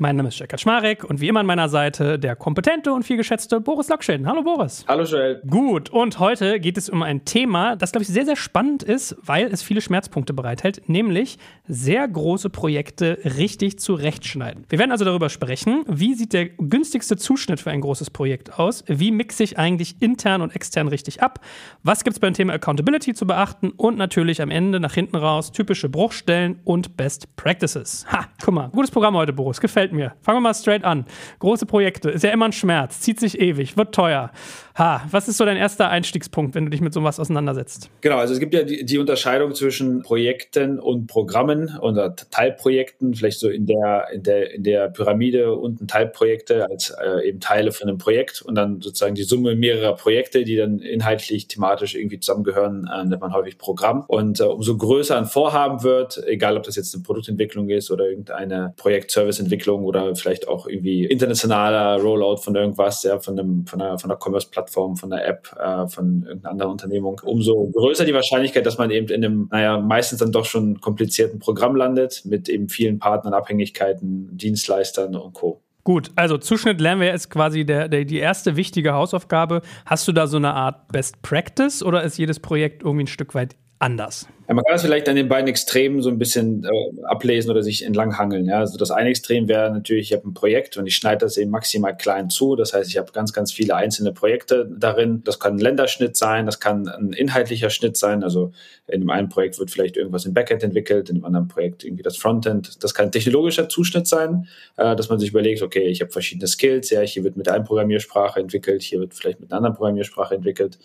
Mein Name ist Jörg Kaczmarek und wie immer an meiner Seite der kompetente und vielgeschätzte Boris Lokschin. Hallo Boris. Hallo Joel. Gut, und heute geht es um ein Thema, das, glaube ich, sehr, sehr spannend ist, weil es viele Schmerzpunkte bereithält, nämlich sehr große Projekte richtig zurechtschneiden. Wir werden also darüber sprechen, wie sieht der günstigste Zuschnitt für ein großes Projekt aus, wie mixe ich eigentlich intern und extern richtig ab, was gibt es beim Thema Accountability zu beachten und natürlich am Ende nach hinten raus typische Bruchstellen und Best Practices. Ha, guck mal, gutes Programm heute, Boris, gefällt gefällt mir. Fangen wir mal straight an. Große Projekte, ist ja immer ein Schmerz, zieht sich ewig, wird teuer. Ha, was ist so dein erster Einstiegspunkt, wenn du dich mit sowas auseinandersetzt? Genau, also es gibt ja die, die Unterscheidung zwischen Projekten und Programmen oder Teilprojekten, vielleicht so in der, in der, in der Pyramide unten Teilprojekte als äh, eben Teile von einem Projekt und dann sozusagen die Summe mehrerer Projekte, die dann inhaltlich, thematisch irgendwie zusammengehören, äh, nennt man häufig Programm. Und äh, umso größer ein Vorhaben wird, egal ob das jetzt eine Produktentwicklung ist oder irgendeine Projekt-Service-Entwicklung oder vielleicht auch irgendwie internationaler Rollout von irgendwas, ja, von einem, von einer, von einer Commerce-Plattform Plattform, von der App, äh, von irgendeiner anderen Unternehmung, umso größer die Wahrscheinlichkeit, dass man eben in einem, naja, meistens dann doch schon komplizierten Programm landet, mit eben vielen Partnern, Abhängigkeiten, Dienstleistern und Co. Gut, also Zuschnitt lernen wir ist quasi der, der, die erste wichtige Hausaufgabe. Hast du da so eine Art Best Practice oder ist jedes Projekt irgendwie ein Stück weit anders? Ja, man kann das vielleicht an den beiden Extremen so ein bisschen äh, ablesen oder sich entlanghangeln. Ja? Also das eine Extrem wäre natürlich, ich habe ein Projekt und ich schneide das eben maximal klein zu. Das heißt, ich habe ganz, ganz viele einzelne Projekte darin. Das kann ein Länderschnitt sein, das kann ein inhaltlicher Schnitt sein. Also in dem einen Projekt wird vielleicht irgendwas im Backend entwickelt, in dem anderen Projekt irgendwie das Frontend. Das kann ein technologischer Zuschnitt sein, äh, dass man sich überlegt, okay, ich habe verschiedene Skills, ja, hier wird mit einer Programmiersprache entwickelt, hier wird vielleicht mit einer anderen Programmiersprache entwickelt.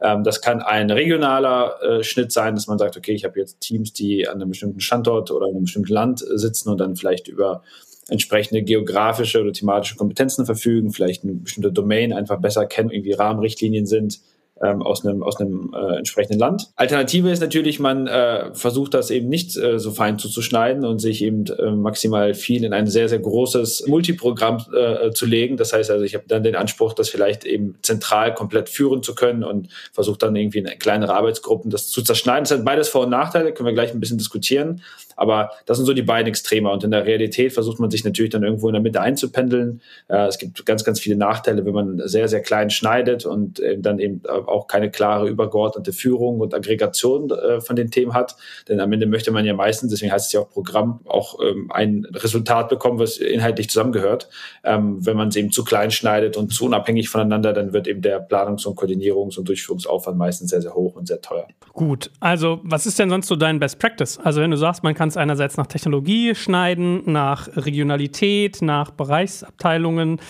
Ähm, das kann ein regionaler äh, Schnitt sein, dass man sagt, okay, ich habe jetzt Teams, die an einem bestimmten Standort oder in einem bestimmten Land sitzen und dann vielleicht über entsprechende geografische oder thematische Kompetenzen verfügen, vielleicht eine bestimmte Domain einfach besser kennen, irgendwie Rahmenrichtlinien sind, ähm, aus einem, aus einem äh, entsprechenden Land. Alternative ist natürlich, man äh, versucht das eben nicht äh, so fein zuzuschneiden und sich eben äh, maximal viel in ein sehr, sehr großes Multiprogramm äh, zu legen. Das heißt also, ich habe dann den Anspruch, das vielleicht eben zentral komplett führen zu können und versuche dann irgendwie in kleinere Arbeitsgruppen das zu zerschneiden. Das hat beides Vor- und Nachteile, können wir gleich ein bisschen diskutieren. Aber das sind so die beiden Extreme. Und in der Realität versucht man sich natürlich dann irgendwo in der Mitte einzupendeln. Äh, es gibt ganz, ganz viele Nachteile, wenn man sehr, sehr klein schneidet und äh, dann eben auch keine klare übergeordnete Führung und Aggregation äh, von den Themen hat. Denn am Ende möchte man ja meistens, deswegen heißt es ja auch Programm, auch ähm, ein Resultat bekommen, was inhaltlich zusammengehört. Ähm, wenn man es eben zu klein schneidet und zu unabhängig voneinander, dann wird eben der Planungs- und Koordinierungs- und Durchführungsaufwand meistens sehr, sehr hoch und sehr teuer. Gut, also was ist denn sonst so dein Best Practice? Also wenn du sagst, man kann kann es einerseits nach Technologie schneiden, nach Regionalität, nach Bereichsabteilungen.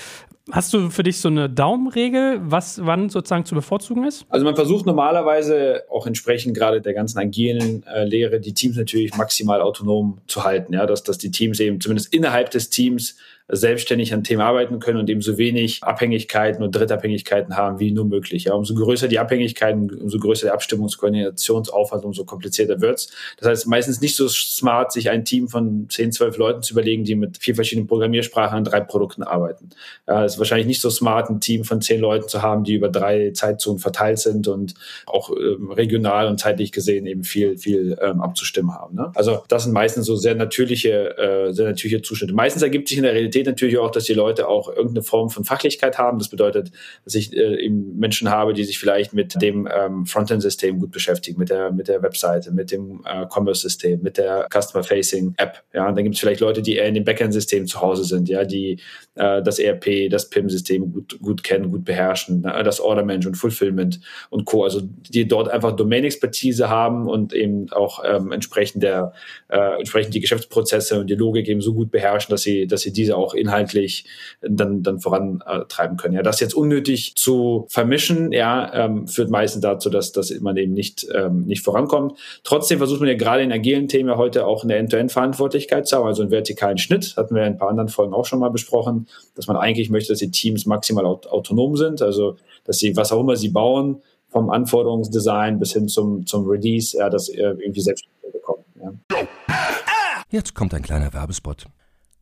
Hast du für dich so eine Daumenregel, was wann sozusagen zu bevorzugen ist? Also man versucht normalerweise auch entsprechend gerade der ganzen agilen äh, Lehre die Teams natürlich maximal autonom zu halten, ja, dass, dass die Teams eben zumindest innerhalb des Teams selbstständig an Themen arbeiten können und eben so wenig Abhängigkeiten und Drittabhängigkeiten haben wie nur möglich. Ja, umso größer die Abhängigkeiten, umso größer der Abstimmungskoordinationsaufwand, umso komplizierter wird's. Das heißt, meistens nicht so smart, sich ein Team von 10, 12 Leuten zu überlegen, die mit vier verschiedenen Programmiersprachen an drei Produkten arbeiten. Ja, ist wahrscheinlich nicht so smart, ein Team von zehn Leuten zu haben, die über drei Zeitzonen verteilt sind und auch ähm, regional und zeitlich gesehen eben viel, viel ähm, abzustimmen haben. Ne? Also das sind meistens so sehr natürliche, äh, sehr natürliche Zuschnitte. Meistens ergibt sich in der Realität Qualität natürlich auch, dass die Leute auch irgendeine Form von Fachlichkeit haben. Das bedeutet, dass ich äh, eben Menschen habe, die sich vielleicht mit dem ähm, Frontend-System gut beschäftigen, mit der, mit der Webseite, mit dem äh, Commerce-System, mit der Customer-Facing-App. Ja, und dann gibt es vielleicht Leute, die eher in dem Backend-System zu Hause sind, ja, die äh, das ERP, das PIM-System gut, gut kennen, gut beherrschen, ne? das Order-Management, Fulfillment und Co. Also die dort einfach Domain-Expertise haben und eben auch ähm, entsprechend der äh, entsprechend die Geschäftsprozesse und die Logik eben so gut beherrschen, dass sie, dass sie diese auch inhaltlich dann, dann vorantreiben können. Ja, das jetzt unnötig zu vermischen, ja, ähm, führt meistens dazu, dass, dass man eben nicht, ähm, nicht vorankommt. Trotzdem versucht man ja gerade in agilen Themen ja heute auch eine End-to-End-Verantwortlichkeit zu haben, also einen vertikalen Schnitt, hatten wir in ein paar anderen Folgen auch schon mal besprochen, dass man eigentlich möchte, dass die Teams maximal aut autonom sind, also dass sie, was auch immer sie bauen, vom Anforderungsdesign bis hin zum, zum Release, ja, das irgendwie selbst bekommen. Ja. Jetzt kommt ein kleiner Werbespot.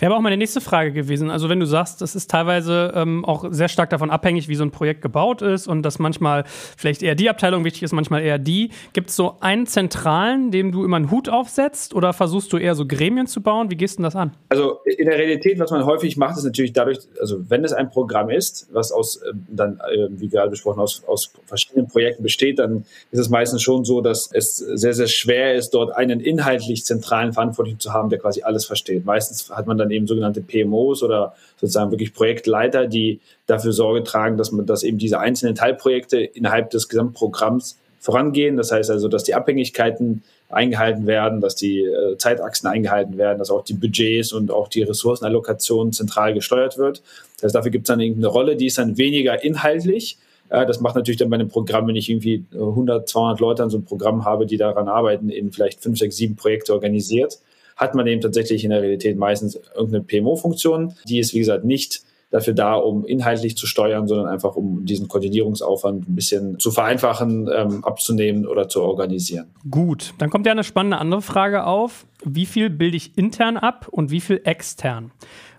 Wäre aber auch meine nächste Frage gewesen. Also, wenn du sagst, das ist teilweise ähm, auch sehr stark davon abhängig, wie so ein Projekt gebaut ist und dass manchmal vielleicht eher die Abteilung wichtig ist, manchmal eher die. Gibt es so einen zentralen, dem du immer einen Hut aufsetzt oder versuchst du eher so Gremien zu bauen? Wie gehst du das an? Also, in der Realität, was man häufig macht, ist natürlich dadurch, also, wenn es ein Programm ist, was aus, äh, dann, äh, wie gerade besprochen, aus, aus verschiedenen Projekten besteht, dann ist es meistens schon so, dass es sehr, sehr schwer ist, dort einen inhaltlich zentralen Verantwortlichen zu haben, der quasi alles versteht. Meistens hat man dann eben sogenannte PMOs oder sozusagen wirklich Projektleiter, die dafür Sorge tragen, dass man, dass eben diese einzelnen Teilprojekte innerhalb des Gesamtprogramms vorangehen. Das heißt also, dass die Abhängigkeiten eingehalten werden, dass die äh, Zeitachsen eingehalten werden, dass auch die Budgets und auch die Ressourcenallokation zentral gesteuert wird. Das heißt, dafür gibt es dann irgendeine Rolle, die ist dann weniger inhaltlich. Äh, das macht natürlich dann bei einem Programm, wenn ich irgendwie 100, 200 Leute an so einem Programm habe, die daran arbeiten, in vielleicht fünf, sechs, sieben Projekte organisiert, hat man eben tatsächlich in der Realität meistens irgendeine PMO-Funktion. Die ist, wie gesagt, nicht dafür da, um inhaltlich zu steuern, sondern einfach um diesen Koordinierungsaufwand ein bisschen zu vereinfachen, ähm, abzunehmen oder zu organisieren. Gut, dann kommt ja eine spannende andere Frage auf. Wie viel bilde ich intern ab und wie viel extern?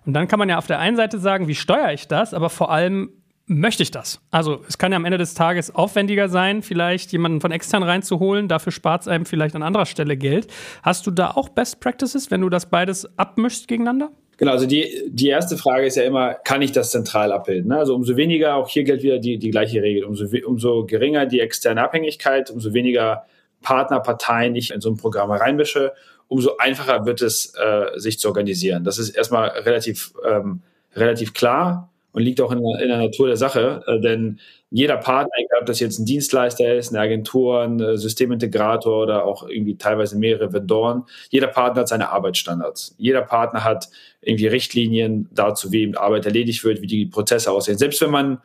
Und dann kann man ja auf der einen Seite sagen, wie steuere ich das, aber vor allem, möchte ich das? Also es kann ja am Ende des Tages aufwendiger sein, vielleicht jemanden von extern reinzuholen. Dafür spart es einem vielleicht an anderer Stelle Geld. Hast du da auch Best Practices, wenn du das beides abmischst gegeneinander? Genau, also die, die erste Frage ist ja immer, kann ich das zentral abbilden? Ne? Also umso weniger, auch hier gilt wieder die, die gleiche Regel, umso, umso geringer die externe Abhängigkeit, umso weniger Partnerparteien ich in so ein Programm reinmische, umso einfacher wird es, äh, sich zu organisieren. Das ist erstmal relativ, ähm, relativ klar und liegt auch in, in der Natur der Sache, äh, denn jeder Partner, egal ob das jetzt ein Dienstleister ist, eine Agentur, ein äh, Systemintegrator oder auch irgendwie teilweise mehrere Vendoren, jeder Partner hat seine Arbeitsstandards. Jeder Partner hat irgendwie Richtlinien dazu, wie Arbeit erledigt wird, wie die Prozesse aussehen. Selbst wenn man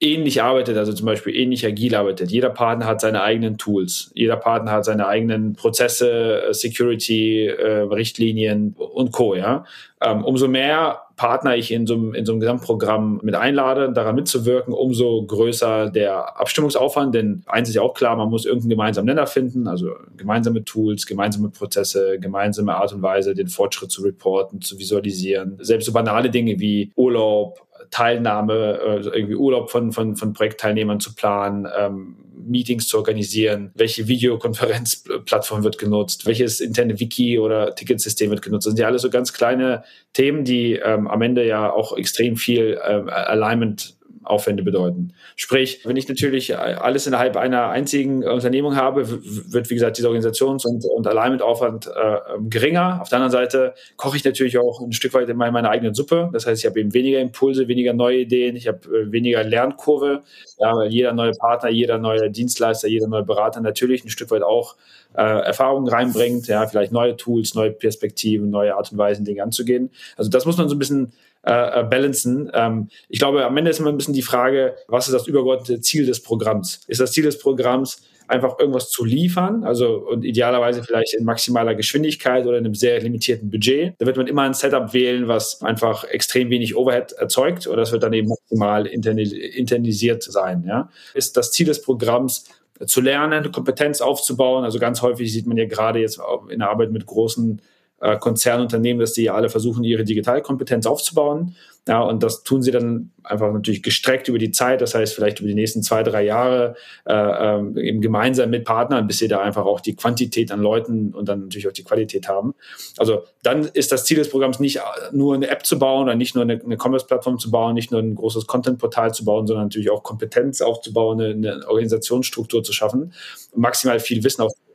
ähnlich arbeitet, also zum Beispiel ähnlich agil arbeitet. Jeder Partner hat seine eigenen Tools. Jeder Partner hat seine eigenen Prozesse, äh, Security, äh, Richtlinien und Co. Ja? Ähm, umso mehr Partner ich in so, in so einem Gesamtprogramm mit einlade, daran mitzuwirken, umso größer der Abstimmungsaufwand. Denn eins ist ja auch klar, man muss irgendeinen gemeinsamen Nenner finden, also gemeinsame Tools, gemeinsame Prozesse, gemeinsame Art und Weise, den Fortschritt zu reporten, zu visualisieren. Selbst so banale Dinge wie Urlaub, Teilnahme, also irgendwie Urlaub von, von, von Projektteilnehmern zu planen, ähm, Meetings zu organisieren, welche Videokonferenzplattform wird genutzt, welches interne Wiki oder Ticketsystem wird genutzt. Das sind ja alles so ganz kleine Themen, die ähm, am Ende ja auch extrem viel ähm, Alignment Aufwände bedeuten. Sprich, wenn ich natürlich alles innerhalb einer einzigen Unternehmung habe, wird, wie gesagt, dieser Organisations- und, und Alignment-Aufwand äh, ähm, geringer. Auf der anderen Seite koche ich natürlich auch ein Stück weit in meiner eigenen Suppe. Das heißt, ich habe eben weniger Impulse, weniger neue Ideen, ich habe äh, weniger Lernkurve. Ja, jeder neue Partner, jeder neue Dienstleister, jeder neue Berater natürlich ein Stück weit auch äh, Erfahrungen reinbringt, ja, vielleicht neue Tools, neue Perspektiven, neue Art und Weisen, Dinge anzugehen. Also das muss man so ein bisschen äh, äh, balancen. Ähm, ich glaube, am Ende ist immer ein bisschen die Frage, was ist das übergeordnete Ziel des Programms? Ist das Ziel des Programms, einfach irgendwas zu liefern, also und idealerweise vielleicht in maximaler Geschwindigkeit oder in einem sehr limitierten Budget. Da wird man immer ein Setup wählen, was einfach extrem wenig Overhead erzeugt oder das wird dann eben maximal internisiert sein. Ja? Ist das Ziel des Programms zu lernen, Kompetenz aufzubauen. Also ganz häufig sieht man ja gerade jetzt in der Arbeit mit großen äh, Konzernunternehmen, dass die alle versuchen, ihre Digitalkompetenz aufzubauen. Ja, und das tun sie dann einfach natürlich gestreckt über die Zeit, das heißt vielleicht über die nächsten zwei, drei Jahre äh, ähm, eben gemeinsam mit Partnern, bis sie da einfach auch die Quantität an Leuten und dann natürlich auch die Qualität haben. Also dann ist das Ziel des Programms nicht nur eine App zu bauen oder nicht nur eine, eine Commerce-Plattform zu bauen, nicht nur ein großes Content-Portal zu bauen, sondern natürlich auch Kompetenz aufzubauen, eine, eine Organisationsstruktur zu schaffen, maximal viel Wissen aufzubauen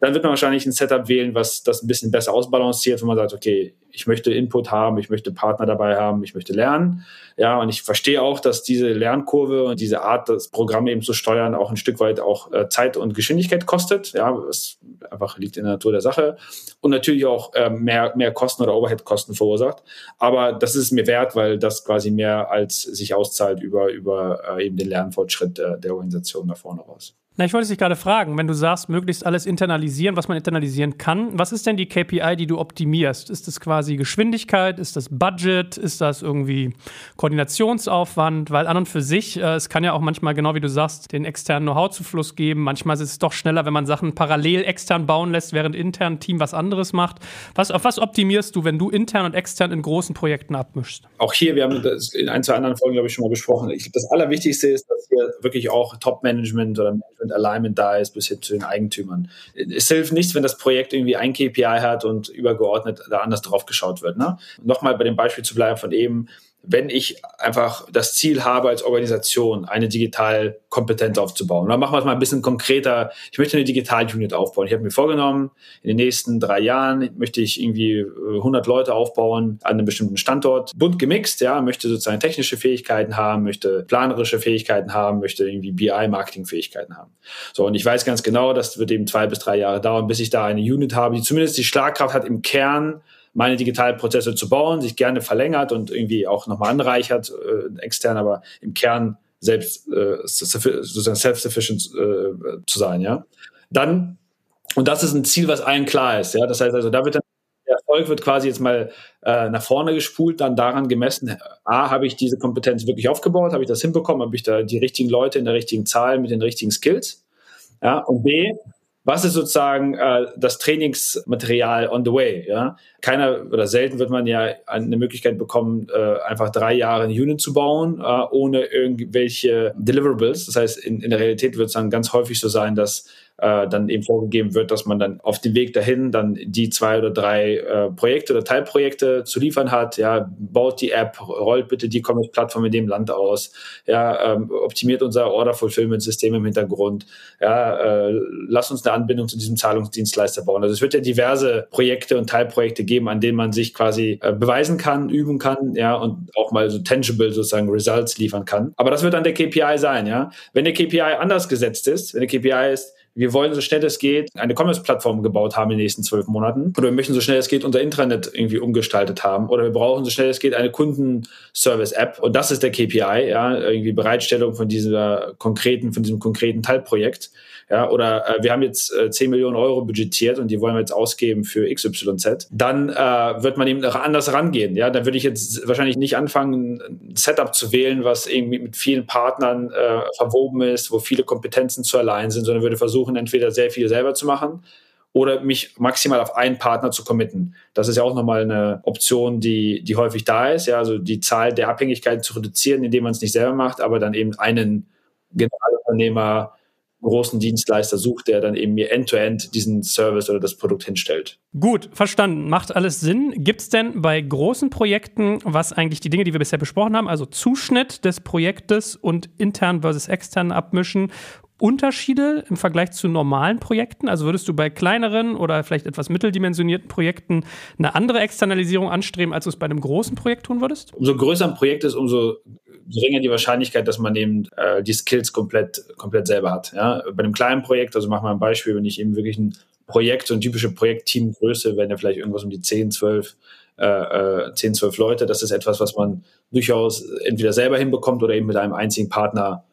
dann wird man wahrscheinlich ein Setup wählen, was das ein bisschen besser ausbalanciert, wo man sagt, okay, ich möchte Input haben, ich möchte Partner dabei haben, ich möchte lernen. Ja, und ich verstehe auch, dass diese Lernkurve und diese Art, das Programm eben zu steuern, auch ein Stück weit auch äh, Zeit und Geschwindigkeit kostet. Ja, es einfach liegt in der Natur der Sache. Und natürlich auch äh, mehr, mehr Kosten oder Overhead-Kosten verursacht. Aber das ist mir wert, weil das quasi mehr als sich auszahlt über, über äh, eben den Lernfortschritt der, der Organisation da vorne raus. Na, ich wollte dich gerade fragen, wenn du sagst, möglichst alles internalisieren, was man internalisieren kann, was ist denn die KPI, die du optimierst? Ist das quasi Geschwindigkeit? Ist das Budget? Ist das irgendwie Koordinationsaufwand? Weil an und für sich, äh, es kann ja auch manchmal, genau wie du sagst, den externen Know-how-Zufluss geben. Manchmal ist es doch schneller, wenn man Sachen parallel extern bauen lässt, während intern ein Team was anderes macht. Was, auf was optimierst du, wenn du intern und extern in großen Projekten abmischst? Auch hier, wir haben das in ein, zwei anderen Folgen, glaube ich, schon mal besprochen. Ich, das Allerwichtigste ist, dass hier wirklich auch Top-Management oder Management Management Alignment da ist, bis hin zu den Eigentümern. Es hilft nichts, wenn das Projekt irgendwie ein KPI hat und übergeordnet da anders drauf geschaut wird. Ne? Nochmal bei dem Beispiel zu bleiben von eben, wenn ich einfach das Ziel habe, als Organisation eine Digitalkompetenz aufzubauen. dann machen wir es mal ein bisschen konkreter. Ich möchte eine Digital-Unit aufbauen. Ich habe mir vorgenommen, in den nächsten drei Jahren möchte ich irgendwie 100 äh, Leute aufbauen an einem bestimmten Standort. Bunt gemixt, ja, möchte sozusagen technische Fähigkeiten haben, möchte planerische Fähigkeiten haben, möchte irgendwie BI-Marketing-Fähigkeiten haben. So, und ich weiß ganz genau, das wird eben zwei bis drei Jahre dauern, bis ich da eine Unit habe, die zumindest die Schlagkraft hat im Kern, meine Digitalprozesse zu bauen, sich gerne verlängert und irgendwie auch nochmal anreichert, äh, extern, aber im Kern selbst äh, sozusagen self-sufficient äh, zu sein, ja. Dann, und das ist ein Ziel, was allen klar ist, ja. Das heißt also, da wird dann der Erfolg wird quasi jetzt mal äh, nach vorne gespult, dann daran gemessen, A, habe ich diese Kompetenz wirklich aufgebaut, habe ich das hinbekommen, habe ich da die richtigen Leute in der richtigen Zahl mit den richtigen Skills, ja, und B, was ist sozusagen äh, das Trainingsmaterial on the way? Ja? Keiner oder selten wird man ja eine Möglichkeit bekommen, äh, einfach drei Jahre eine Unit zu bauen, äh, ohne irgendwelche Deliverables. Das heißt, in, in der Realität wird es dann ganz häufig so sein, dass äh, dann eben vorgegeben wird, dass man dann auf dem Weg dahin dann die zwei oder drei äh, Projekte oder Teilprojekte zu liefern hat. Ja, baut die App, rollt bitte die Commerce-Plattform in dem Land aus, ja, ähm, optimiert unser Order-Fulfillment-System im Hintergrund, ja, äh, lass uns eine Anbindung zu diesem Zahlungsdienstleister bauen. Also es wird ja diverse Projekte und Teilprojekte geben, an denen man sich quasi äh, beweisen kann, üben kann, ja, und auch mal so tangible sozusagen Results liefern kann. Aber das wird dann der KPI sein, ja. Wenn der KPI anders gesetzt ist, wenn der KPI ist, wir wollen so schnell es geht eine Commerce-Plattform gebaut haben in den nächsten zwölf Monaten. Oder wir möchten so schnell es geht unser Intranet irgendwie umgestaltet haben. Oder wir brauchen so schnell es geht eine Kundenservice-App. Und das ist der KPI, ja, irgendwie Bereitstellung von dieser konkreten, von diesem konkreten Teilprojekt. Ja, oder äh, wir haben jetzt äh, 10 Millionen Euro budgetiert und die wollen wir jetzt ausgeben für XYZ. Dann äh, wird man eben anders rangehen. Ja, dann würde ich jetzt wahrscheinlich nicht anfangen, ein Setup zu wählen, was irgendwie mit vielen Partnern äh, verwoben ist, wo viele Kompetenzen zu allein sind, sondern würde versuchen, versuchen, entweder sehr viel selber zu machen oder mich maximal auf einen Partner zu committen. Das ist ja auch nochmal eine Option, die, die häufig da ist, ja, also die Zahl der Abhängigkeiten zu reduzieren, indem man es nicht selber macht, aber dann eben einen Generalunternehmer, großen Dienstleister sucht, der dann eben mir end-to-end -End diesen Service oder das Produkt hinstellt. Gut, verstanden. Macht alles Sinn. Gibt es denn bei großen Projekten, was eigentlich die Dinge, die wir bisher besprochen haben, also Zuschnitt des Projektes und intern versus extern abmischen Unterschiede im Vergleich zu normalen Projekten? Also würdest du bei kleineren oder vielleicht etwas mitteldimensionierten Projekten eine andere Externalisierung anstreben, als du es bei einem großen Projekt tun würdest? Umso größer ein Projekt ist, umso geringer die Wahrscheinlichkeit, dass man eben äh, die Skills komplett, komplett selber hat. Ja? Bei einem kleinen Projekt, also machen wir ein Beispiel, wenn ich eben wirklich ein Projekt, so eine typische Projektteamgröße, wenn ja vielleicht irgendwas um die 10, 12 äh, 10, äh, 12 Leute. Das ist etwas, was man durchaus entweder selber hinbekommt oder eben mit einem einzigen Partner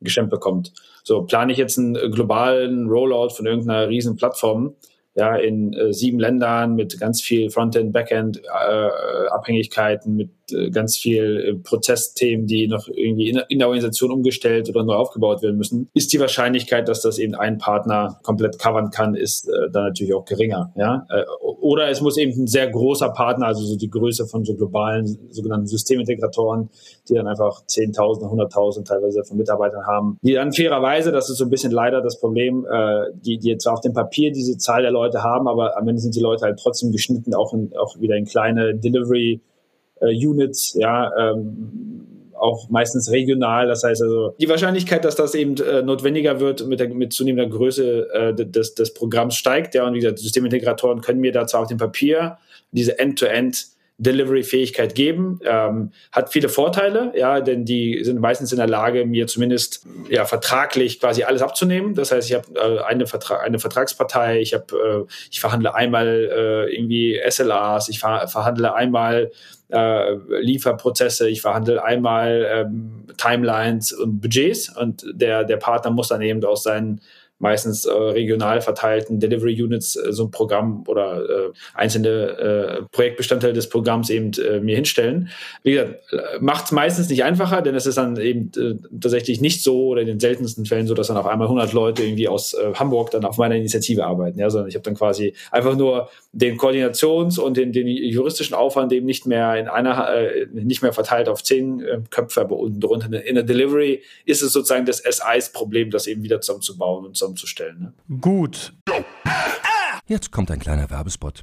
gestemmt bekommt. So, plane ich jetzt einen globalen Rollout von irgendeiner riesen Plattform, ja, in äh, sieben Ländern mit ganz viel Frontend, Backend äh, Abhängigkeiten, mit äh, ganz viel äh, Prozessthemen, die noch irgendwie in, der Organisation umgestellt oder neu aufgebaut werden müssen, ist die Wahrscheinlichkeit, dass das eben ein Partner komplett covern kann, ist äh, dann natürlich auch geringer. Ja? Äh, oder es muss eben ein sehr großer Partner, also so die Größe von so globalen sogenannten Systemintegratoren, die dann einfach 10.000, 100.000 teilweise von Mitarbeitern haben, die dann fairerweise, das ist so ein bisschen leider das Problem, äh, die, die jetzt auf dem Papier diese Zahl der Leute haben, aber am Ende sind die Leute halt trotzdem geschnitten, auch, in, auch wieder in kleine Delivery äh, Units, ja, ähm, auch meistens regional. Das heißt also, die Wahrscheinlichkeit, dass das eben äh, notwendiger wird mit, der, mit zunehmender Größe äh, des, des Programms steigt. Ja, und wie gesagt, Systemintegratoren können mir dazu auf dem Papier diese End-to-End Delivery-Fähigkeit geben. Ähm, hat viele Vorteile, ja, denn die sind meistens in der Lage, mir zumindest ja vertraglich quasi alles abzunehmen. Das heißt, ich habe äh, eine, Vertra eine Vertragspartei, ich habe, äh, ich verhandle einmal äh, irgendwie SLAs, ich ver verhandle einmal äh, Lieferprozesse, ich verhandle einmal ähm, Timelines und Budgets und der, der Partner muss dann eben aus seinen meistens äh, regional verteilten Delivery Units äh, so ein Programm oder äh, einzelne äh, Projektbestandteile des Programms eben äh, mir hinstellen. Wie gesagt, macht es meistens nicht einfacher, denn es ist dann eben tatsächlich nicht so oder in den seltensten Fällen so, dass dann auf einmal 100 Leute irgendwie aus Hamburg dann auf meiner Initiative arbeiten, ja, sondern ich habe dann quasi einfach nur den Koordinations- und den, den juristischen Aufwand eben nicht mehr in einer, nicht mehr verteilt auf zehn Köpfe, aber unten drunter in der Delivery ist es sozusagen das SIs-Problem, das eben wieder zusammenzubauen und zusammenzustellen. Ne? Gut. Jetzt kommt ein kleiner Werbespot.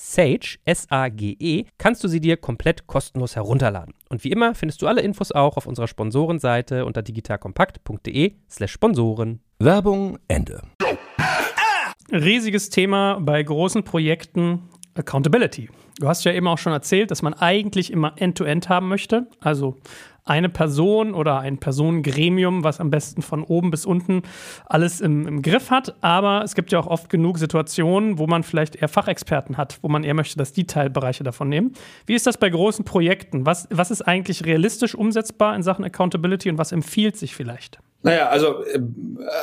Sage, S-A-G-E, kannst du sie dir komplett kostenlos herunterladen. Und wie immer findest du alle Infos auch auf unserer Sponsorenseite unter digitalkompakt.de slash Sponsoren. Werbung Ende. Riesiges Thema bei großen Projekten Accountability. Du hast ja eben auch schon erzählt, dass man eigentlich immer End-to-End -End haben möchte. Also eine Person oder ein Personengremium, was am besten von oben bis unten alles im, im, Griff hat. Aber es gibt ja auch oft genug Situationen, wo man vielleicht eher Fachexperten hat, wo man eher möchte, dass die Teilbereiche davon nehmen. Wie ist das bei großen Projekten? Was, was ist eigentlich realistisch umsetzbar in Sachen Accountability und was empfiehlt sich vielleicht? Naja, also äh,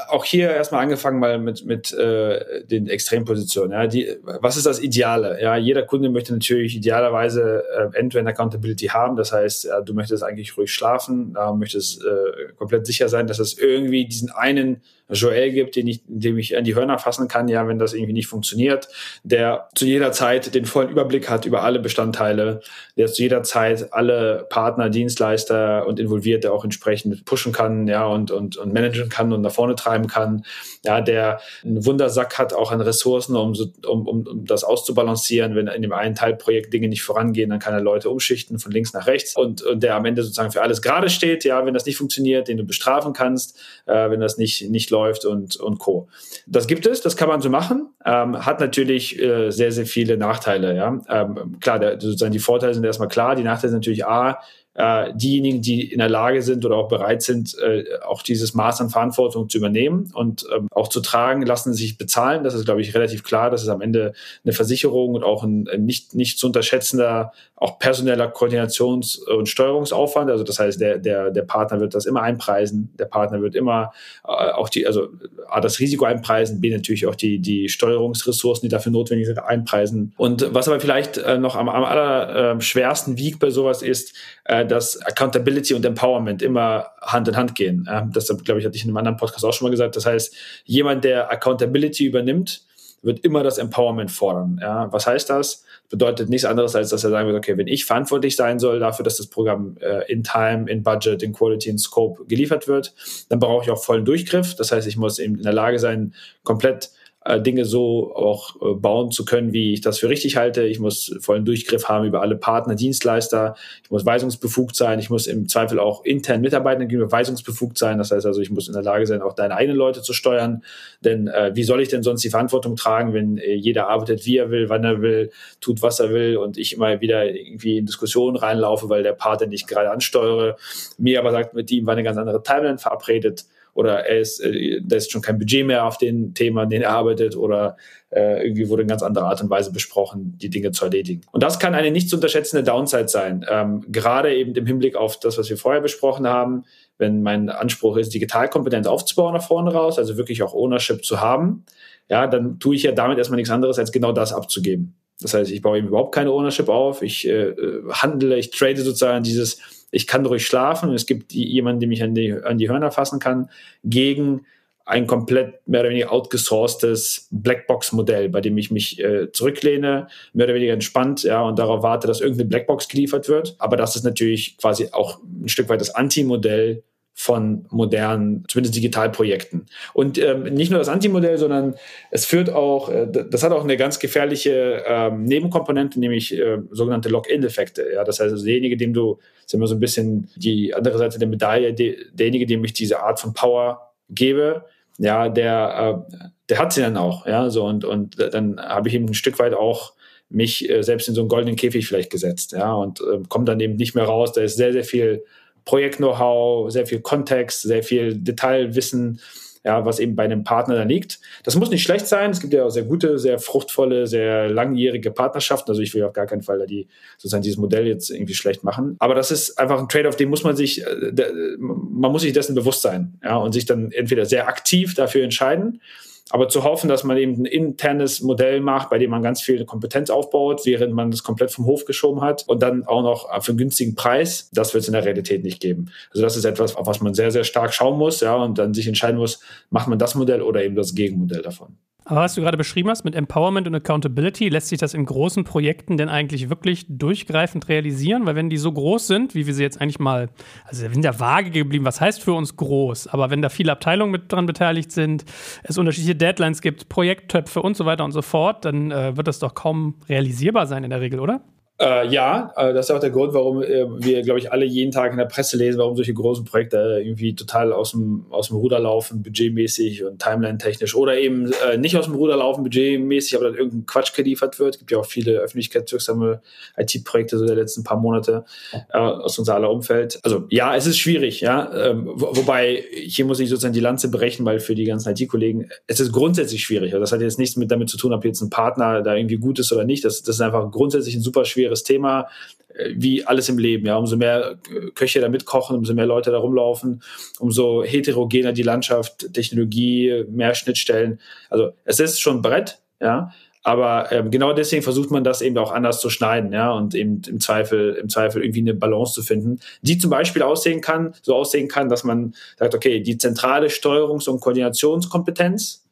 auch hier erstmal angefangen mal mit, mit äh, den Extrempositionen. Ja, die, was ist das Ideale? Ja, jeder Kunde möchte natürlich idealerweise äh, End-to-End Accountability haben. Das heißt, ja, du möchtest eigentlich ruhig schlafen, da möchtest äh, komplett sicher sein, dass es irgendwie diesen einen Joel gibt, den ich, dem ich an die Hörner fassen kann, ja, wenn das irgendwie nicht funktioniert, der zu jeder Zeit den vollen Überblick hat über alle Bestandteile, der zu jeder Zeit alle Partner, Dienstleister und Involvierte auch entsprechend pushen kann, ja, und, und, und managen kann und nach vorne treiben kann, ja, der einen Wundersack hat auch an Ressourcen, um, um, um, um das auszubalancieren, wenn in dem einen Teilprojekt Dinge nicht vorangehen, dann kann er Leute umschichten von links nach rechts und, und der am Ende sozusagen für alles gerade steht, ja, wenn das nicht funktioniert, den du bestrafen kannst, äh, wenn das nicht, nicht läuft und, und Co. Das gibt es, das kann man so machen, ähm, hat natürlich äh, sehr, sehr viele Nachteile. Ja? Ähm, klar, der, sozusagen die Vorteile sind erstmal klar, die Nachteile sind natürlich A, äh, diejenigen, die in der Lage sind oder auch bereit sind, äh, auch dieses Maß an Verantwortung zu übernehmen und ähm, auch zu tragen, lassen sich bezahlen. Das ist, glaube ich, relativ klar. Das ist am Ende eine Versicherung und auch ein, ein nicht, nicht zu unterschätzender, auch personeller Koordinations- und Steuerungsaufwand. Also das heißt, der, der, der Partner wird das immer einpreisen. Der Partner wird immer äh, auch die, also A, das Risiko einpreisen, B, natürlich auch die, die Steuerungsressourcen, die dafür notwendig sind, einpreisen. Und was aber vielleicht äh, noch am, am aller äh, schwersten wiegt bei sowas ist, äh, dass Accountability und Empowerment immer Hand in Hand gehen. Ähm, das, glaube ich, hatte ich in einem anderen Podcast auch schon mal gesagt. Das heißt, jemand, der Accountability übernimmt, wird immer das Empowerment fordern. Ja, was heißt das? Bedeutet nichts anderes, als dass er sagen wird, okay, wenn ich verantwortlich sein soll dafür, dass das Programm äh, in Time, in Budget, in Quality, in Scope geliefert wird, dann brauche ich auch vollen Durchgriff. Das heißt, ich muss eben in der Lage sein, komplett äh, Dinge so auch äh, bauen zu können, wie ich das für richtig halte. Ich muss vollen Durchgriff haben über alle Partner, Dienstleister. Ich muss weisungsbefugt sein. Ich muss im Zweifel auch intern Mitarbeitenden gegenüber weisungsbefugt sein. Das heißt also, ich muss in der Lage sein, auch deine eigenen Leute zu steuern. Denn äh, wie soll ich denn sonst die Verantwortung tragen, wenn äh, jeder arbeitet, wie er will, wann er will, tut, was er will und ich immer wieder irgendwie in Diskussionen reinlaufe, weil der Partner, den ich gerade ansteuere, mir aber sagt, mit ihm war eine ganz andere Timeline verabredet oder er ist, äh, da ist schon kein Budget mehr auf den Themen, an denen er arbeitet oder äh, irgendwie wurde in ganz anderer Art und Weise besprochen, die Dinge zu erledigen. Und das kann eine nicht zu unterschätzende Downside sein, ähm, gerade eben im Hinblick auf das, was wir vorher besprochen haben, wenn mein Anspruch ist, Digitalkompetenz aufzubauen nach vorne raus, also wirklich auch Ownership zu haben, ja, dann tue ich ja damit erstmal nichts anderes, als genau das abzugeben. Das heißt, ich baue eben überhaupt keine Ownership auf, ich äh, äh handle, ich trade sozusagen dieses ich kann ruhig schlafen und es gibt jemanden, der mich an die, an die Hörner fassen kann, gegen ein komplett mehr oder weniger outgesourcedes Blackbox-Modell, bei dem ich mich äh, zurücklehne, mehr oder weniger entspannt, ja, und darauf warte, dass irgendeine Blackbox geliefert wird. Aber das ist natürlich quasi auch ein Stück weit das Anti-Modell von modernen, zumindest Digitalprojekten. Und ähm, nicht nur das Antimodell, sondern es führt auch, äh, das hat auch eine ganz gefährliche ähm, Nebenkomponente, nämlich äh, sogenannte Lock-in-Effekte. Ja, das heißt, also derjenige, dem du, ist immer so ein bisschen die andere Seite der Medaille, de, derjenige, dem ich diese Art von Power gebe, ja, der, äh, der hat sie dann auch, ja, so und und dann habe ich eben ein Stück weit auch mich äh, selbst in so einen goldenen Käfig vielleicht gesetzt, ja, und äh, komme dann eben nicht mehr raus. Da ist sehr, sehr viel Projekt-Know-how, sehr viel Kontext, sehr viel Detailwissen, ja, was eben bei einem Partner dann liegt. Das muss nicht schlecht sein. Es gibt ja auch sehr gute, sehr fruchtvolle, sehr langjährige Partnerschaften. Also ich will auf gar keinen Fall da die, sozusagen dieses Modell jetzt irgendwie schlecht machen. Aber das ist einfach ein Trade-off, den muss man sich, äh, man muss sich dessen bewusst sein, ja, und sich dann entweder sehr aktiv dafür entscheiden aber zu hoffen, dass man eben ein internes Modell macht, bei dem man ganz viel Kompetenz aufbaut, während man das komplett vom Hof geschoben hat und dann auch noch für einen günstigen Preis, das wird es in der Realität nicht geben. Also das ist etwas, auf was man sehr, sehr stark schauen muss, ja, und dann sich entscheiden muss, macht man das Modell oder eben das Gegenmodell davon. Aber was du gerade beschrieben hast mit Empowerment und Accountability, lässt sich das in großen Projekten denn eigentlich wirklich durchgreifend realisieren? Weil wenn die so groß sind, wie wir sie jetzt eigentlich mal, also wir sind ja vage geblieben, was heißt für uns groß? Aber wenn da viele Abteilungen mit dran beteiligt sind, es unterschiedliche Deadlines gibt, Projekttöpfe und so weiter und so fort, dann äh, wird das doch kaum realisierbar sein in der Regel, oder? Äh, ja, äh, das ist auch der Grund, warum äh, wir, glaube ich, alle jeden Tag in der Presse lesen, warum solche großen Projekte irgendwie total aus dem, aus dem Ruder laufen, budgetmäßig und timeline-technisch oder eben äh, nicht aus dem Ruder laufen, budgetmäßig, aber dann irgendein Quatsch geliefert wird. Es gibt ja auch viele öffentlichkeitswirksame IT-Projekte so der letzten paar Monate äh, aus unser aller Umfeld. Also ja, es ist schwierig, ja. Ähm, wo, wobei, hier muss ich sozusagen die Lanze brechen, weil für die ganzen IT-Kollegen, es ist grundsätzlich schwierig. Also das hat jetzt nichts mit damit zu tun, ob jetzt ein Partner da irgendwie gut ist oder nicht. Das, das ist einfach grundsätzlich ein super schwierig schweres Thema, äh, wie alles im Leben. Ja, umso mehr äh, Köche da mitkochen, umso mehr Leute da rumlaufen, umso heterogener die Landschaft, Technologie, mehr Schnittstellen. Also es ist schon Brett, ja. Aber ähm, genau deswegen versucht man das eben auch anders zu schneiden, ja, und eben im Zweifel, im Zweifel irgendwie eine Balance zu finden, die zum Beispiel aussehen kann, so aussehen kann, dass man sagt, okay, die zentrale Steuerungs- und Koordinationskompetenz,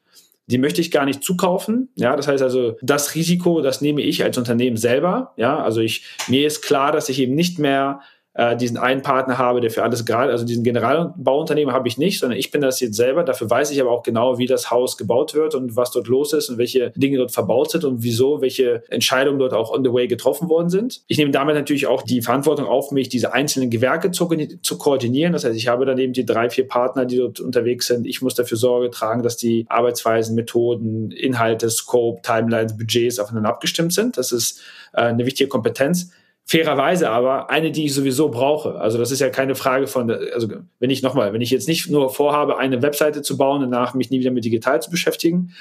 die möchte ich gar nicht zukaufen. Ja, das heißt also, das Risiko, das nehme ich als Unternehmen selber. Ja, also ich, mir ist klar, dass ich eben nicht mehr äh, diesen einen Partner habe, der für alles gerade, also diesen Generalbauunternehmer habe ich nicht, sondern ich bin das jetzt selber. Dafür weiß ich aber auch genau, wie das Haus gebaut wird und was dort los ist und welche Dinge dort verbaut sind und wieso welche Entscheidungen dort auch on the way getroffen worden sind. Ich nehme damit natürlich auch die Verantwortung auf mich, diese einzelnen Gewerke zu, zu koordinieren. Das heißt, ich habe dann eben die drei, vier Partner, die dort unterwegs sind. Ich muss dafür Sorge tragen, dass die Arbeitsweisen, Methoden, Inhalte, Scope, Timelines, Budgets aufeinander abgestimmt sind. Das ist äh, eine wichtige Kompetenz. Fairerweise aber eine, die ich sowieso brauche. Also das ist ja keine Frage von, also wenn ich nochmal, wenn ich jetzt nicht nur vorhabe, eine Webseite zu bauen und danach mich nie wieder mit digital zu beschäftigen,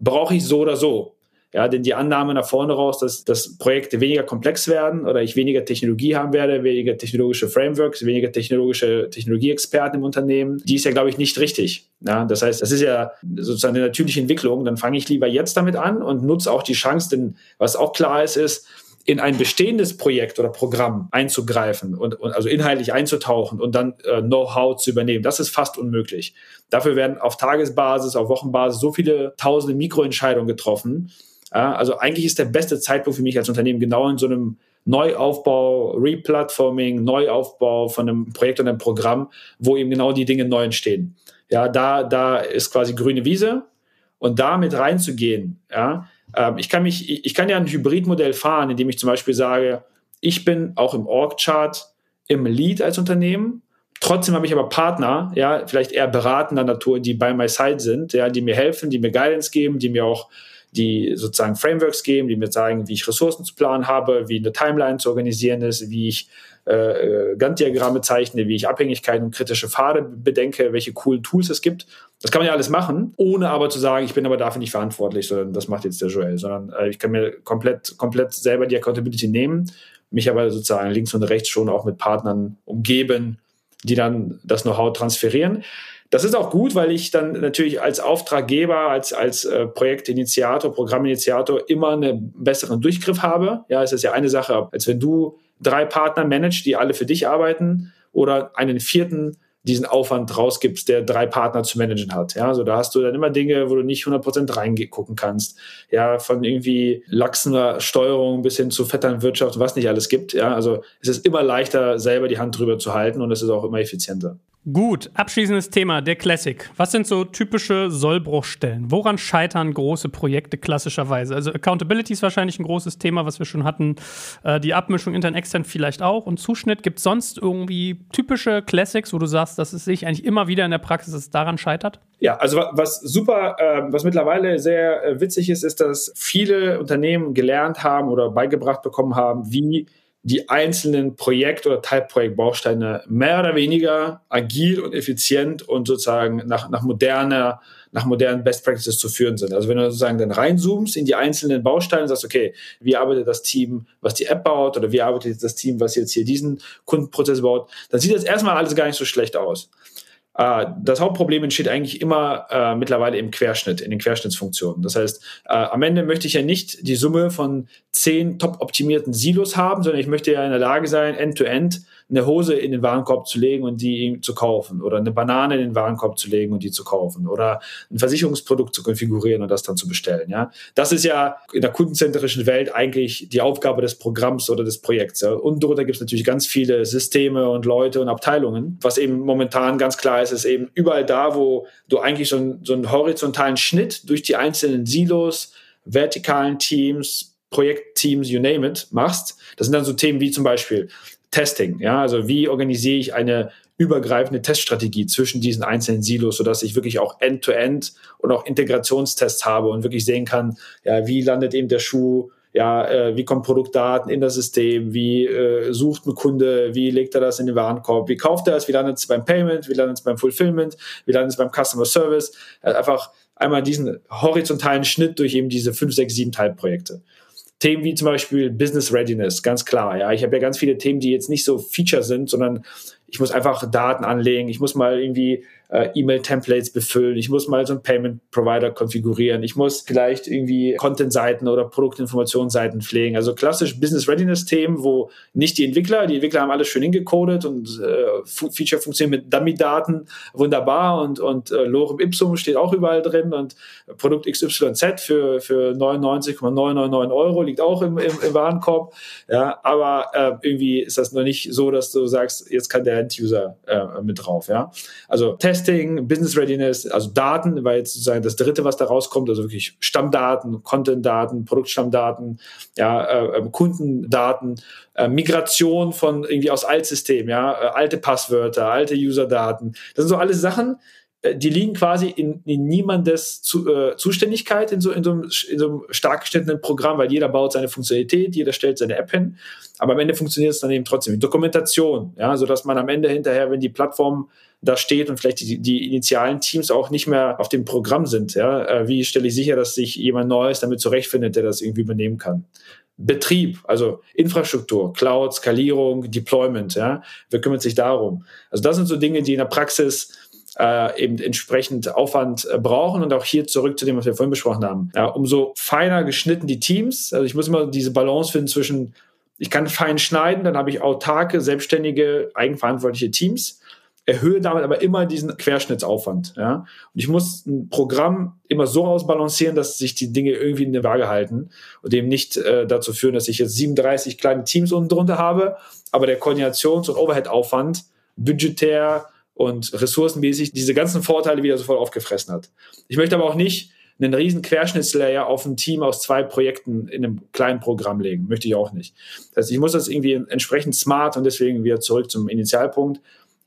brauche ich so oder so. Ja, denn die Annahme nach vorne raus, dass, dass Projekte weniger komplex werden oder ich weniger Technologie haben werde, weniger technologische Frameworks, weniger technologische Technologieexperten im Unternehmen, die ist ja, glaube ich, nicht richtig. Ja, das heißt, das ist ja sozusagen eine natürliche Entwicklung. Dann fange ich lieber jetzt damit an und nutze auch die Chance, denn was auch klar ist, ist, in ein bestehendes Projekt oder Programm einzugreifen und, und also inhaltlich einzutauchen und dann äh, Know-how zu übernehmen, das ist fast unmöglich. Dafür werden auf Tagesbasis, auf Wochenbasis so viele tausende Mikroentscheidungen getroffen. Ja, also eigentlich ist der beste Zeitpunkt für mich als Unternehmen genau in so einem Neuaufbau, Replatforming, Neuaufbau von einem Projekt und einem Programm, wo eben genau die Dinge neu entstehen. Ja, da, da ist quasi grüne Wiese und da mit reinzugehen, ja, ich kann mich, ich kann ja ein Hybridmodell fahren, indem ich zum Beispiel sage, ich bin auch im Org-Chart im Lead als Unternehmen. Trotzdem habe ich aber Partner, ja, vielleicht eher beratender Natur, die bei my side sind, ja, die mir helfen, die mir Guidance geben, die mir auch die sozusagen Frameworks geben, die mir sagen, wie ich Ressourcen zu planen habe, wie eine Timeline zu organisieren ist, wie ich äh, äh, Gantt-Diagramme zeichne, wie ich Abhängigkeiten und kritische Pfade bedenke, welche coolen Tools es gibt. Das kann man ja alles machen, ohne aber zu sagen, ich bin aber dafür nicht verantwortlich, sondern das macht jetzt der Joel, sondern äh, ich kann mir komplett, komplett selber die Accountability nehmen, mich aber sozusagen links und rechts schon auch mit Partnern umgeben, die dann das Know-how transferieren. Das ist auch gut, weil ich dann natürlich als Auftraggeber, als, als äh, Projektinitiator, Programminitiator immer einen besseren Durchgriff habe. Ja, es ist ja eine Sache, als wenn du drei Partner managst, die alle für dich arbeiten oder einen vierten diesen Aufwand rausgibst, der drei Partner zu managen hat. Ja, also da hast du dann immer Dinge, wo du nicht 100% reingucken kannst. Ja, von irgendwie lachsender Steuerung bis hin zu Vetternwirtschaft, was nicht alles gibt. Ja, also es ist immer leichter, selber die Hand drüber zu halten und es ist auch immer effizienter. Gut, abschließendes Thema, der Classic. Was sind so typische Sollbruchstellen? Woran scheitern große Projekte klassischerweise? Also Accountability ist wahrscheinlich ein großes Thema, was wir schon hatten. Äh, die Abmischung intern-extern vielleicht auch. Und Zuschnitt, gibt es sonst irgendwie typische Classics, wo du sagst, dass es sich eigentlich immer wieder in der Praxis dass es daran scheitert? Ja, also was super, äh, was mittlerweile sehr äh, witzig ist, ist, dass viele Unternehmen gelernt haben oder beigebracht bekommen haben, wie die einzelnen Projekt- oder Teilprojektbausteine mehr oder weniger agil und effizient und sozusagen nach, nach moderner, nach modernen Best Practices zu führen sind. Also wenn du sozusagen dann reinzoomst in die einzelnen Bausteine und sagst, okay, wie arbeitet das Team, was die App baut oder wie arbeitet das Team, was jetzt hier diesen Kundenprozess baut, dann sieht das erstmal alles gar nicht so schlecht aus. Äh, das Hauptproblem entsteht eigentlich immer äh, mittlerweile im Querschnitt, in den Querschnittsfunktionen. Das heißt, äh, am Ende möchte ich ja nicht die Summe von zehn top optimierten Silos haben, sondern ich möchte ja in der Lage sein, end-to-end -end eine Hose in den Warenkorb zu legen und die zu kaufen oder eine Banane in den Warenkorb zu legen und die zu kaufen oder ein Versicherungsprodukt zu konfigurieren und das dann zu bestellen. Ja, das ist ja in der kundenzentrischen Welt eigentlich die Aufgabe des Programms oder des Projekts. Ja? Und darunter gibt es natürlich ganz viele Systeme und Leute und Abteilungen. Was eben momentan ganz klar ist, ist eben überall da, wo du eigentlich so, ein, so einen horizontalen Schnitt durch die einzelnen Silos, vertikalen Teams, Projektteams, you name it, machst. Das sind dann so Themen wie zum Beispiel Testing. Ja, also wie organisiere ich eine übergreifende Teststrategie zwischen diesen einzelnen Silos, sodass ich wirklich auch End-to-End -End und auch Integrationstests habe und wirklich sehen kann, ja, wie landet eben der Schuh, ja, äh, wie kommen Produktdaten in das System, wie äh, sucht ein Kunde, wie legt er das in den Warenkorb, wie kauft er es, wie landet es beim Payment, wie landet es beim Fulfillment, wie landet es beim Customer Service. Also einfach einmal diesen horizontalen Schnitt durch eben diese fünf, sechs, sieben Teilprojekte. Themen wie zum Beispiel Business Readiness, ganz klar. Ja, ich habe ja ganz viele Themen, die jetzt nicht so Feature sind, sondern ich muss einfach Daten anlegen, ich muss mal irgendwie äh, E-Mail-Templates befüllen, ich muss mal so einen Payment-Provider konfigurieren, ich muss vielleicht irgendwie Content-Seiten oder Produktinformationsseiten pflegen. Also klassisch Business-Readiness-Themen, wo nicht die Entwickler, die Entwickler haben alles schön hingecodet und äh, Feature funktioniert mit Dummy-Daten wunderbar und, und äh, Lorem Ipsum steht auch überall drin und Produkt XYZ für, für 99,999 Euro liegt auch im, im, im Warenkorb. Ja, aber äh, irgendwie ist das noch nicht so, dass du sagst, jetzt kann der End-User äh, mit drauf. Ja, also Test Testing, Business Readiness, also Daten, weil jetzt sozusagen das dritte, was da rauskommt, also wirklich Stammdaten, Content-Daten, Produktstammdaten, ja, äh, ähm, Kundendaten, äh, Migration von irgendwie aus Altsystemen, ja, äh, alte Passwörter, alte User-Daten. Das sind so alles Sachen, die liegen quasi in, in niemandes zu, äh, Zuständigkeit in so, in, so einem, in so einem stark gestellten Programm, weil jeder baut seine Funktionalität, jeder stellt seine App hin, aber am Ende funktioniert es dann eben trotzdem. Dokumentation, ja, so dass man am Ende hinterher, wenn die Plattform da steht und vielleicht die, die initialen Teams auch nicht mehr auf dem Programm sind. Ja? Äh, wie stelle ich sicher, dass sich jemand Neues damit zurechtfindet, der das irgendwie übernehmen kann? Betrieb, also Infrastruktur, Cloud, Skalierung, Deployment, ja, wer kümmert sich darum? Also das sind so Dinge, die in der Praxis äh, eben entsprechend Aufwand äh, brauchen und auch hier zurück zu dem, was wir vorhin besprochen haben. Ja, umso feiner geschnitten die Teams, also ich muss immer diese Balance finden zwischen, ich kann fein schneiden, dann habe ich autarke, selbstständige, eigenverantwortliche Teams erhöhe damit aber immer diesen Querschnittsaufwand. Ja? Und ich muss ein Programm immer so ausbalancieren, dass sich die Dinge irgendwie in der Waage halten und eben nicht äh, dazu führen, dass ich jetzt 37 kleine Teams unten drunter habe, aber der Koordinations- und Overhead-Aufwand budgetär und ressourcenmäßig diese ganzen Vorteile wieder sofort aufgefressen hat. Ich möchte aber auch nicht einen riesen Querschnittslayer auf ein Team aus zwei Projekten in einem kleinen Programm legen. Möchte ich auch nicht. Heißt, ich muss das irgendwie entsprechend smart und deswegen wieder zurück zum Initialpunkt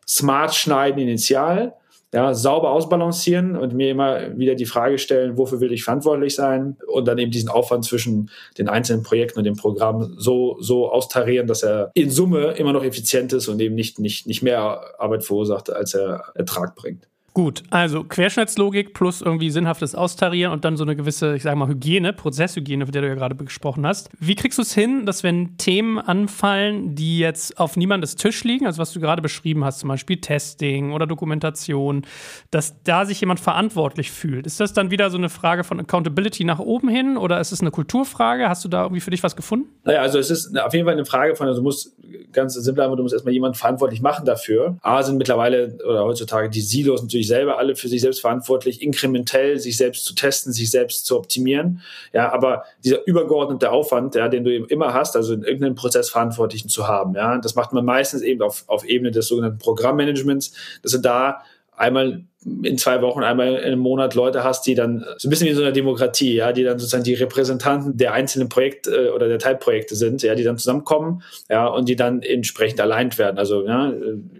smart schneiden initial, ja, sauber ausbalancieren und mir immer wieder die Frage stellen, wofür will ich verantwortlich sein und dann eben diesen Aufwand zwischen den einzelnen Projekten und dem Programm so, so austarieren, dass er in Summe immer noch effizient ist und eben nicht, nicht, nicht mehr Arbeit verursacht, als er Ertrag bringt. Gut, also Querschnittslogik plus irgendwie sinnhaftes Austarieren und dann so eine gewisse, ich sage mal, Hygiene, Prozesshygiene, von der du ja gerade gesprochen hast. Wie kriegst du es hin, dass wenn Themen anfallen, die jetzt auf niemandes Tisch liegen, also was du gerade beschrieben hast, zum Beispiel Testing oder Dokumentation, dass da sich jemand verantwortlich fühlt? Ist das dann wieder so eine Frage von Accountability nach oben hin oder ist es eine Kulturfrage? Hast du da irgendwie für dich was gefunden? Naja, also es ist auf jeden Fall eine Frage von, also du musst ganz simpel einfach, du musst erstmal jemanden verantwortlich machen dafür. A sind mittlerweile oder heutzutage die Silos natürlich selber alle für sich selbst verantwortlich, inkrementell sich selbst zu testen, sich selbst zu optimieren. Ja, aber dieser übergeordnete Aufwand, ja, den du eben immer hast, also in irgendeinem Prozess Verantwortlichen zu haben, ja, das macht man meistens eben auf, auf Ebene des sogenannten Programmmanagements, dass du da einmal in zwei Wochen, einmal in einem Monat Leute hast, die dann so ein bisschen wie so eine Demokratie, ja, die dann sozusagen die Repräsentanten der einzelnen Projekte äh, oder der Teilprojekte sind, ja, die dann zusammenkommen, ja, und die dann entsprechend allein werden. Also, ja,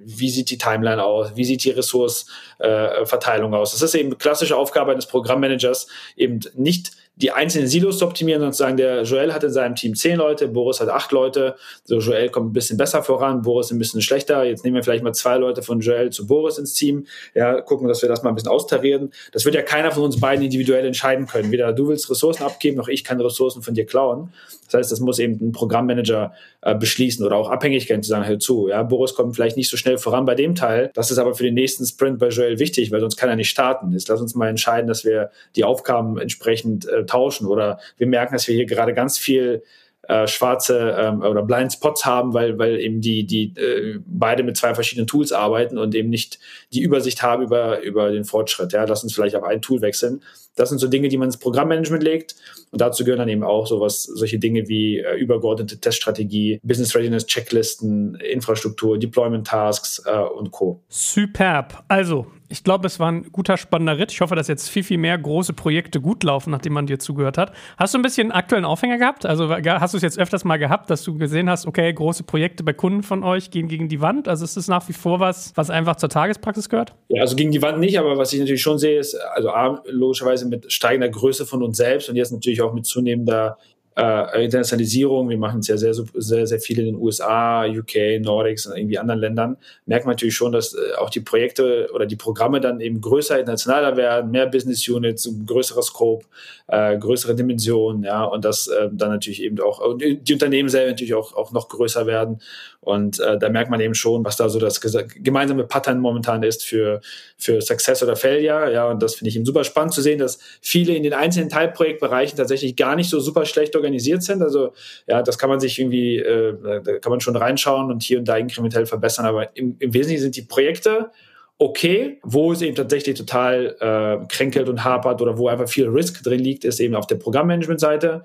wie sieht die Timeline aus? Wie sieht die Ressourceverteilung äh, aus? Das ist eben klassische Aufgabe eines Programmmanagers, eben nicht die einzelnen Silos zu optimieren und zu sagen, der Joel hat in seinem Team zehn Leute, Boris hat acht Leute, so Joel kommt ein bisschen besser voran, Boris ein bisschen schlechter, jetzt nehmen wir vielleicht mal zwei Leute von Joel zu Boris ins Team, ja, gucken, dass wir das mal ein bisschen austarieren. Das wird ja keiner von uns beiden individuell entscheiden können. Weder du willst Ressourcen abgeben, noch ich kann Ressourcen von dir klauen. Das heißt, das muss eben ein Programmmanager äh, beschließen oder auch Abhängigkeiten zu sagen, hör zu, ja, Boris kommt vielleicht nicht so schnell voran bei dem Teil, das ist aber für den nächsten Sprint bei Joel wichtig, weil sonst kann er nicht starten. Jetzt lass uns mal entscheiden, dass wir die Aufgaben entsprechend äh, tauschen oder wir merken, dass wir hier gerade ganz viel äh, schwarze ähm, oder Blind Spots haben, weil, weil eben die, die äh, beide mit zwei verschiedenen Tools arbeiten und eben nicht die Übersicht haben über, über den Fortschritt. Ja, lass uns vielleicht auf ein Tool wechseln. Das sind so Dinge, die man ins Programmmanagement legt. Und dazu gehören dann eben auch sowas, solche Dinge wie äh, übergeordnete Teststrategie, Business Readiness Checklisten, Infrastruktur, Deployment Tasks äh, und Co. Superb. Also, ich glaube, es war ein guter, spannender Ritt. Ich hoffe, dass jetzt viel, viel mehr große Projekte gut laufen, nachdem man dir zugehört hat. Hast du ein bisschen aktuellen Aufhänger gehabt? Also hast du es jetzt öfters mal gehabt, dass du gesehen hast, okay, große Projekte bei Kunden von euch gehen gegen die Wand? Also ist es nach wie vor was, was einfach zur Tagespraxis gehört? Ja, also gegen die Wand nicht, aber was ich natürlich schon sehe, ist, also A, logischerweise mit steigender Größe von uns selbst und jetzt natürlich auch mit zunehmender äh, Internationalisierung, wir machen es ja sehr, sehr, sehr viel in den USA, UK, Nordics und irgendwie anderen Ländern, merkt man natürlich schon, dass äh, auch die Projekte oder die Programme dann eben größer, internationaler werden, mehr Business Units, größerer Scope, äh, größere Dimensionen, ja, und das äh, dann natürlich eben auch, die Unternehmen selber natürlich auch, auch noch größer werden. Und äh, da merkt man eben schon, was da so das gemeinsame Pattern momentan ist für, für Success oder Failure. Ja, und das finde ich eben super spannend zu sehen, dass viele in den einzelnen Teilprojektbereichen tatsächlich gar nicht so super schlecht organisiert sind. Also ja, das kann man sich irgendwie, äh, da kann man schon reinschauen und hier und da inkrementell verbessern. Aber im, im Wesentlichen sind die Projekte okay. Wo es eben tatsächlich total äh, kränkelt und hapert oder wo einfach viel Risk drin liegt, ist eben auf der Programmmanagement-Seite.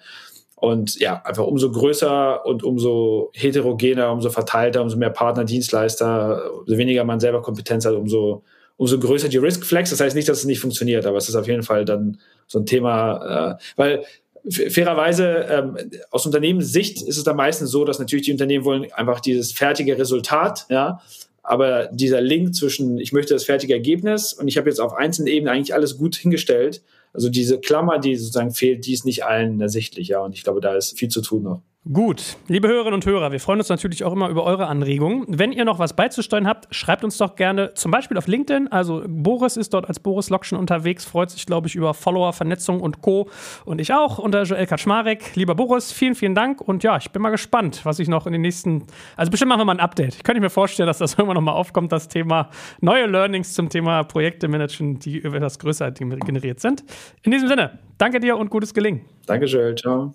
Und ja, einfach umso größer und umso heterogener, umso verteilter, umso mehr Partner, Dienstleister, umso weniger man selber Kompetenz hat, umso, umso größer die Risk Flex. Das heißt nicht, dass es nicht funktioniert, aber es ist auf jeden Fall dann so ein Thema, äh, weil fairerweise ähm, aus Unternehmenssicht ist es dann meistens so, dass natürlich die Unternehmen wollen einfach dieses fertige Resultat, ja, aber dieser Link zwischen ich möchte das fertige Ergebnis und ich habe jetzt auf einzelnen Ebenen eigentlich alles gut hingestellt also diese Klammer, die sozusagen fehlt, die ist nicht allen ersichtlich, ja. Und ich glaube, da ist viel zu tun noch. Gut, liebe Hörerinnen und Hörer, wir freuen uns natürlich auch immer über eure Anregungen. Wenn ihr noch was beizusteuern habt, schreibt uns doch gerne zum Beispiel auf LinkedIn. Also Boris ist dort als Boris Lokschen unterwegs, freut sich, glaube ich, über Follower, Vernetzung und Co. Und ich auch unter Joel Kaczmarek. Lieber Boris, vielen, vielen Dank. Und ja, ich bin mal gespannt, was ich noch in den nächsten, also bestimmt machen wir mal ein Update. Ich könnte mir vorstellen, dass das irgendwann nochmal aufkommt, das Thema neue Learnings zum Thema Projekte managen, die über das größer generiert sind. In diesem Sinne, danke dir und gutes Gelingen. Danke, Joel. Ciao.